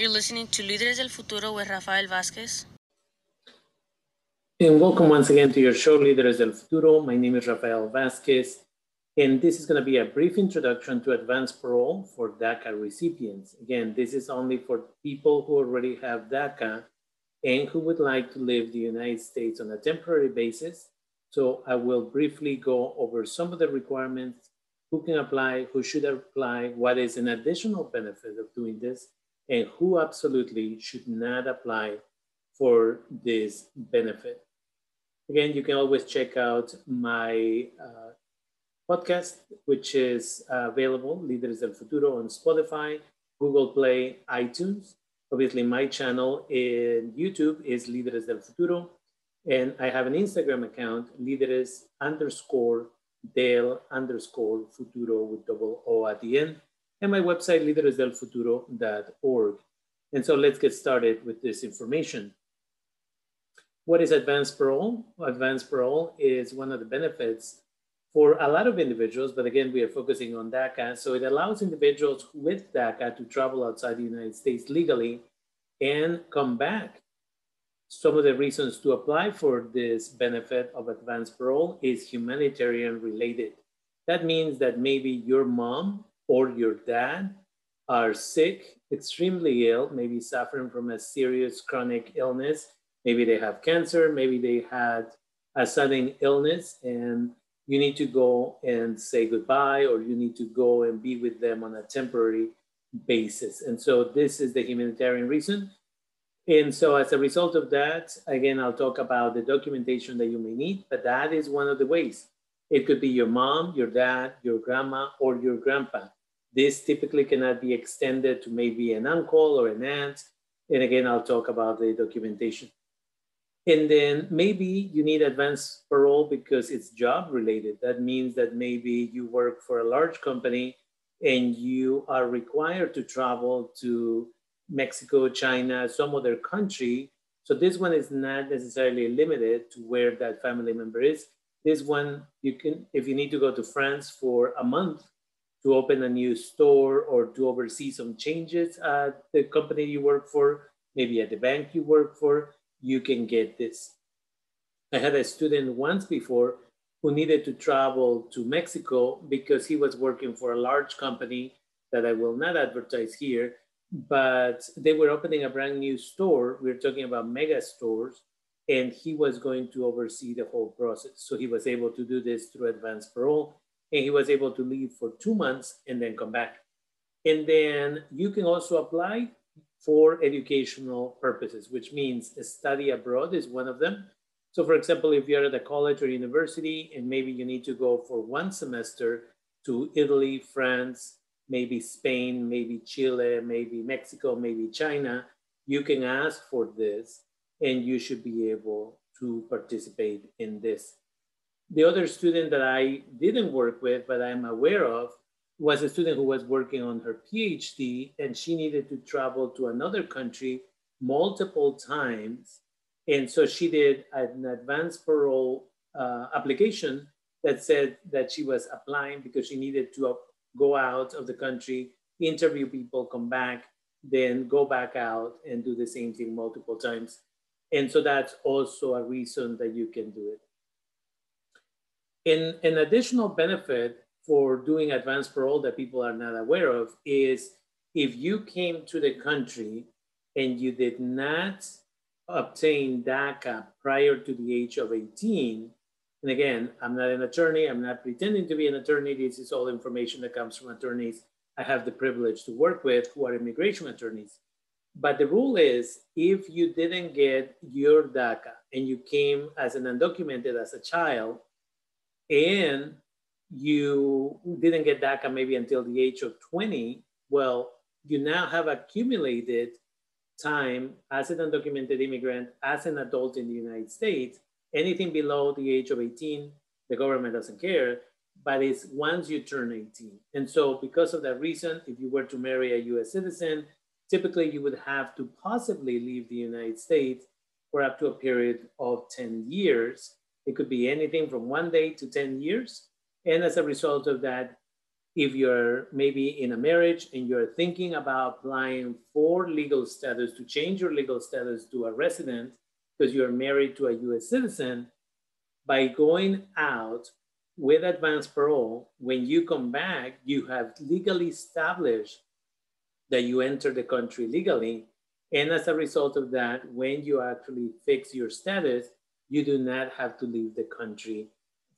You're listening to Líderes del Futuro with Rafael Vázquez. And welcome once again to your show, Líderes del Futuro. My name is Rafael Vázquez, and this is going to be a brief introduction to advanced parole for DACA recipients. Again, this is only for people who already have DACA and who would like to live the United States on a temporary basis. So I will briefly go over some of the requirements, who can apply, who should apply, what is an additional benefit of doing this, and who absolutely should not apply for this benefit. Again, you can always check out my uh, podcast, which is uh, available, Líderes del Futuro, on Spotify, Google Play, iTunes. Obviously, my channel in YouTube is Líderes del Futuro. And I have an Instagram account, Líderes underscore del underscore futuro with double O at the end. And my website, líderesdelfuturo.org. And so let's get started with this information. What is advanced parole? Advanced parole is one of the benefits for a lot of individuals, but again, we are focusing on DACA. So it allows individuals with DACA to travel outside the United States legally and come back. Some of the reasons to apply for this benefit of advanced parole is humanitarian related. That means that maybe your mom or your dad are sick, extremely ill, maybe suffering from a serious chronic illness, Maybe they have cancer, maybe they had a sudden illness and you need to go and say goodbye or you need to go and be with them on a temporary basis. And so this is the humanitarian reason. And so as a result of that, again, I'll talk about the documentation that you may need, but that is one of the ways. It could be your mom, your dad, your grandma, or your grandpa. This typically cannot be extended to maybe an uncle or an aunt. And again, I'll talk about the documentation. And then maybe you need advance parole because it's job related. That means that maybe you work for a large company and you are required to travel to Mexico, China, some other country. So this one is not necessarily limited to where that family member is. This one, you can, if you need to go to France for a month to open a new store or to oversee some changes at the company you work for, maybe at the bank you work for, you can get this. I had a student once before who needed to travel to Mexico because he was working for a large company that I will not advertise here, but they were opening a brand new store. We are talking about mega stores, and he was going to oversee the whole process. So he was able to do this through advanced parole, and he was able to leave for two months and then come back. And then you can also apply for educational purposes, which means a study abroad is one of them. So for example, if you're at a college or university and maybe you need to go for one semester to Italy, France, maybe Spain, maybe Chile, maybe Mexico, maybe China, you can ask for this and you should be able to participate in this. The other student that I didn't work with, but I'm aware of, was a student who was working on her PhD and she needed to travel to another country multiple times. And so she did an advanced parole uh, application that said that she was applying because she needed to go out of the country, interview people, come back, then go back out and do the same thing multiple times. And so that's also a reason that you can do it. In an additional benefit for doing advanced parole that people are not aware of is if you came to the country and you did not obtain DACA prior to the age of 18, and again, I'm not an attorney, I'm not pretending to be an attorney. This is all information that comes from attorneys I have the privilege to work with who are immigration attorneys. But the rule is if you didn't get your DACA and you came as an undocumented as a child and you didn't get DACA maybe until the age of 20, well, you now have accumulated time as an undocumented immigrant, as an adult in the United States. Anything below the age of 18, the government doesn't care, but it's once you turn 18. And so, because of that reason, if you were to marry a US citizen, typically you would have to possibly leave the United States for up to a period of 10 years. It could be anything from one day to 10 years. And as a result of that, if you're maybe in a marriage and you're thinking about applying for legal status to change your legal status to a resident because you're married to a US citizen, by going out with advance parole, when you come back, you have legally established that you enter the country legally. And as a result of that, when you actually fix your status, you do not have to leave the country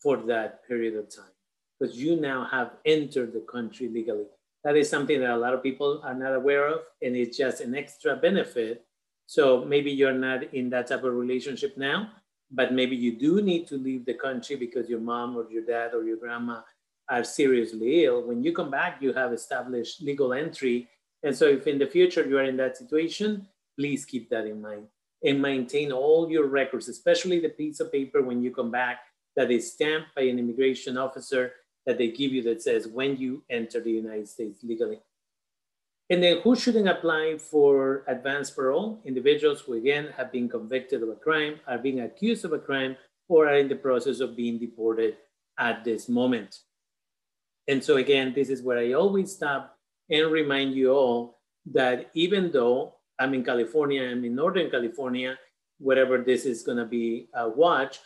for that period of time because you now have entered the country legally. That is something that a lot of people are not aware of, and it's just an extra benefit. So maybe you're not in that type of relationship now, but maybe you do need to leave the country because your mom or your dad or your grandma are seriously ill. When you come back, you have established legal entry. And so if in the future you are in that situation, please keep that in mind and maintain all your records, especially the piece of paper when you come back that is stamped by an immigration officer that they give you that says when you enter the United States legally. And then who shouldn't apply for advanced parole? Individuals who again have been convicted of a crime, are being accused of a crime, or are in the process of being deported at this moment. And so again, this is where I always stop and remind you all that even though I'm in California, I'm in Northern California, whatever this is gonna be uh, watched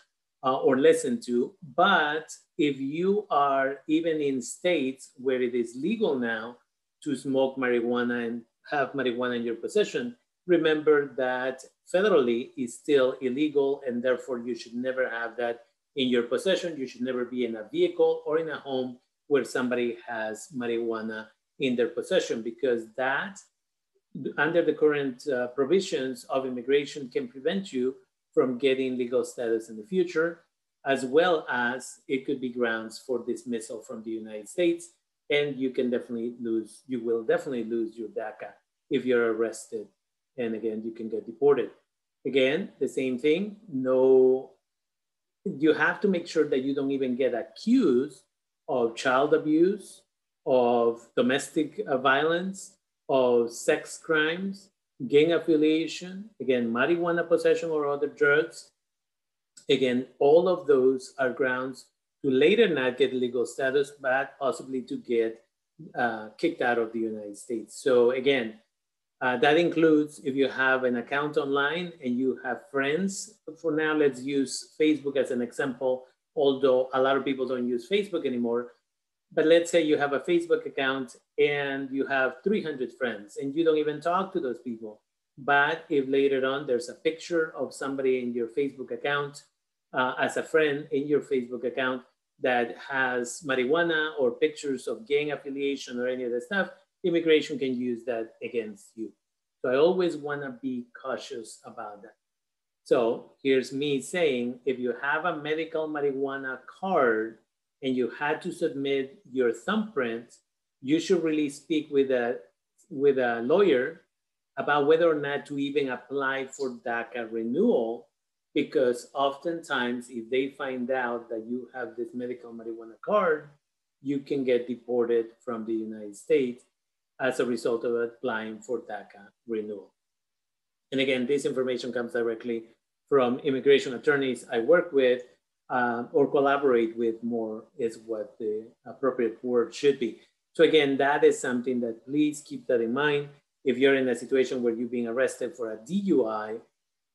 uh, or listened to, but if you are even in states where it is legal now to smoke marijuana and have marijuana in your possession, remember that federally is still illegal and therefore you should never have that in your possession. You should never be in a vehicle or in a home where somebody has marijuana in their possession because that under the current uh, provisions of immigration can prevent you from getting legal status in the future as well as it could be grounds for dismissal from the United States. And you can definitely lose, you will definitely lose your DACA if you're arrested. And again, you can get deported. Again, the same thing, no, you have to make sure that you don't even get accused of child abuse, of domestic uh, violence, of sex crimes, gang affiliation, again, marijuana possession or other drugs, Again, all of those are grounds to later not get legal status, but possibly to get uh, kicked out of the United States. So again, uh, that includes if you have an account online and you have friends. For now, let's use Facebook as an example, although a lot of people don't use Facebook anymore. But let's say you have a Facebook account and you have 300 friends and you don't even talk to those people. But if later on there's a picture of somebody in your Facebook account uh, as a friend in your Facebook account that has marijuana or pictures of gang affiliation or any of that stuff, immigration can use that against you. So I always want to be cautious about that. So here's me saying if you have a medical marijuana card and you had to submit your thumbprint, you should really speak with a, with a lawyer about whether or not to even apply for DACA renewal because oftentimes if they find out that you have this medical marijuana card, you can get deported from the United States as a result of applying for DACA renewal. And again, this information comes directly from immigration attorneys I work with uh, or collaborate with more is what the appropriate word should be. So again, that is something that please keep that in mind. If you're in a situation where you're being arrested for a DUI,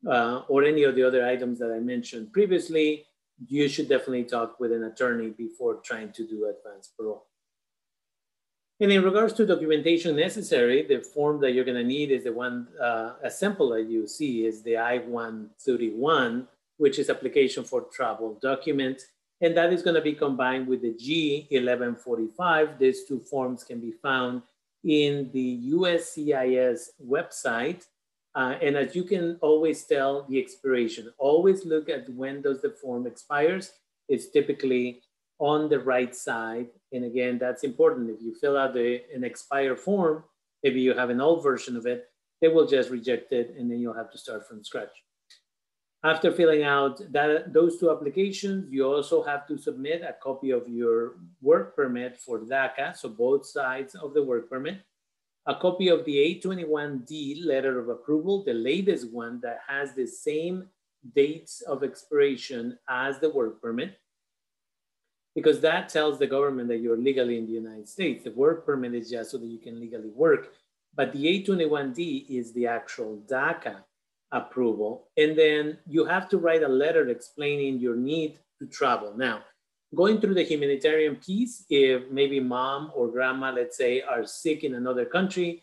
uh, or any of the other items that I mentioned previously, you should definitely talk with an attorney before trying to do advance parole. And in regards to documentation necessary, the form that you're gonna need is the one, uh, a sample that you see is the I-131, which is application for travel document. And that is gonna be combined with the G1145. These two forms can be found in the USCIS website uh, and as you can always tell the expiration, always look at when does the form expires. It's typically on the right side. And again, that's important. If you fill out the, an expired form, maybe you have an old version of it, they will just reject it and then you'll have to start from scratch. After filling out that, those two applications, you also have to submit a copy of your work permit for DACA, so both sides of the work permit a copy of the 821D letter of approval, the latest one that has the same dates of expiration as the work permit, because that tells the government that you're legally in the United States. The work permit is just so that you can legally work. But the 821D is the actual DACA approval. And then you have to write a letter explaining your need to travel. Now, going through the humanitarian piece, if maybe mom or grandma, let's say, are sick in another country,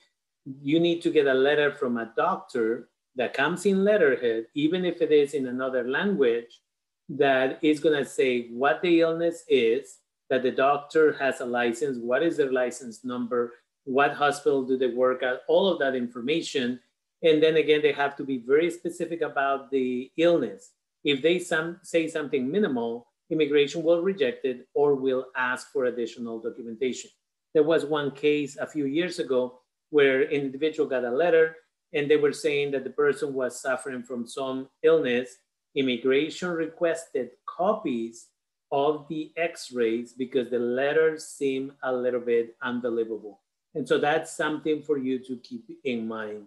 you need to get a letter from a doctor that comes in letterhead, even if it is in another language, that is going to say what the illness is, that the doctor has a license, what is their license number, what hospital do they work at, all of that information. And then again, they have to be very specific about the illness. If they some, say something minimal, immigration will reject it or will ask for additional documentation. There was one case a few years ago where an individual got a letter and they were saying that the person was suffering from some illness. Immigration requested copies of the x-rays because the letters seem a little bit unbelievable. And so that's something for you to keep in mind.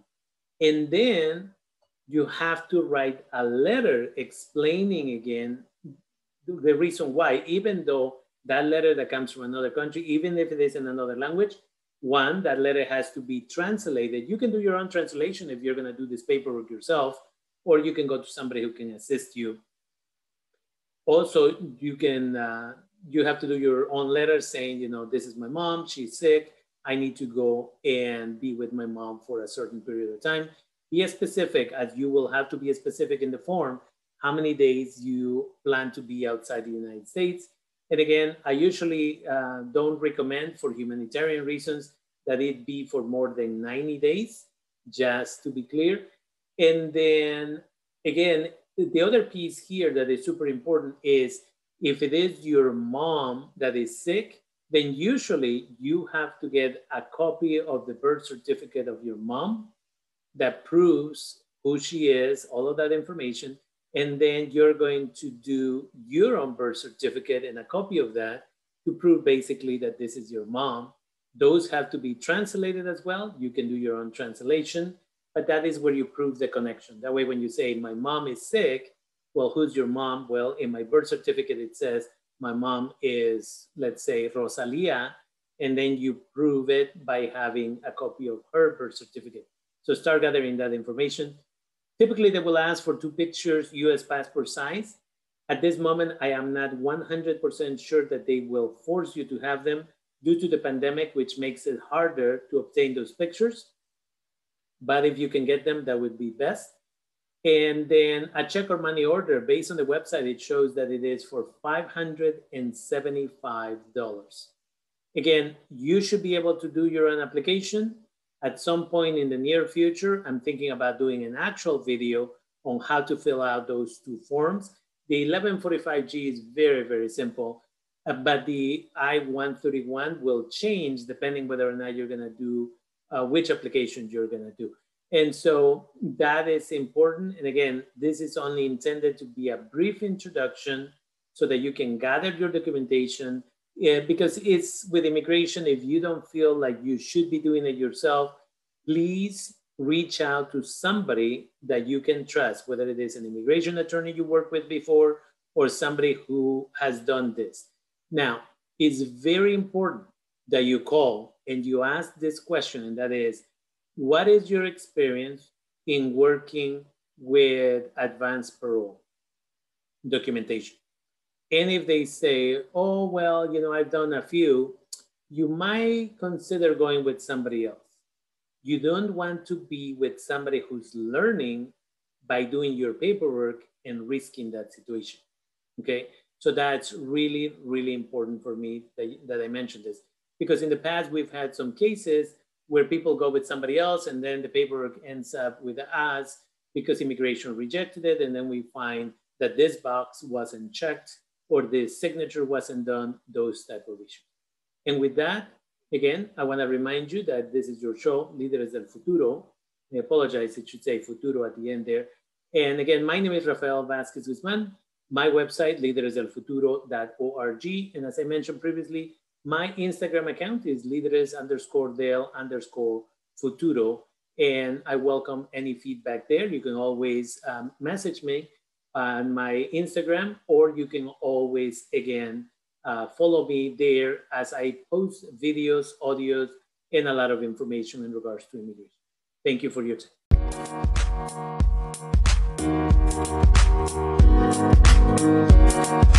And then you have to write a letter explaining again the reason why, even though that letter that comes from another country, even if it is in another language, one, that letter has to be translated. You can do your own translation if you're going to do this paperwork yourself, or you can go to somebody who can assist you. Also, you can uh, you have to do your own letter saying, you know, this is my mom, she's sick, I need to go and be with my mom for a certain period of time. Be as specific as you will have to be as specific in the form how many days you plan to be outside the United States. And again, I usually uh, don't recommend for humanitarian reasons that it be for more than 90 days, just to be clear. And then again, the other piece here that is super important is if it is your mom that is sick, then usually you have to get a copy of the birth certificate of your mom that proves who she is, all of that information. And then you're going to do your own birth certificate and a copy of that to prove basically that this is your mom. Those have to be translated as well. You can do your own translation, but that is where you prove the connection. That way, when you say, My mom is sick, well, who's your mom? Well, in my birth certificate, it says, My mom is, let's say, Rosalia. And then you prove it by having a copy of her birth certificate. So start gathering that information. Typically, they will ask for two pictures, US passport size. At this moment, I am not 100% sure that they will force you to have them due to the pandemic, which makes it harder to obtain those pictures. But if you can get them, that would be best. And then a check or money order based on the website, it shows that it is for $575. Again, you should be able to do your own application at some point in the near future, I'm thinking about doing an actual video on how to fill out those two forms. The 1145G is very, very simple, uh, but the I-131 will change depending whether or not you're gonna do, uh, which applications you're gonna do. And so that is important. And again, this is only intended to be a brief introduction so that you can gather your documentation, yeah, because it's with immigration, if you don't feel like you should be doing it yourself, please reach out to somebody that you can trust, whether it is an immigration attorney you worked with before or somebody who has done this. Now, it's very important that you call and you ask this question, and that is, what is your experience in working with advanced parole documentation? And if they say, oh, well, you know, I've done a few, you might consider going with somebody else. You don't want to be with somebody who's learning by doing your paperwork and risking that situation. Okay. So that's really, really important for me that, that I mentioned this. Because in the past, we've had some cases where people go with somebody else and then the paperwork ends up with us because immigration rejected it. And then we find that this box wasn't checked or the signature wasn't done, those type of issues. And with that, again, I wanna remind you that this is your show, Líderes del Futuro. I apologize, it should say Futuro at the end there. And again, my name is Rafael Vázquez Guzman. My website, lideresdelfuturo.org. And as I mentioned previously, my Instagram account is Líderes underscore del underscore Futuro. And I welcome any feedback there. You can always um, message me on my Instagram, or you can always, again, uh, follow me there as I post videos, audios, and a lot of information in regards to immigration. Thank you for your time.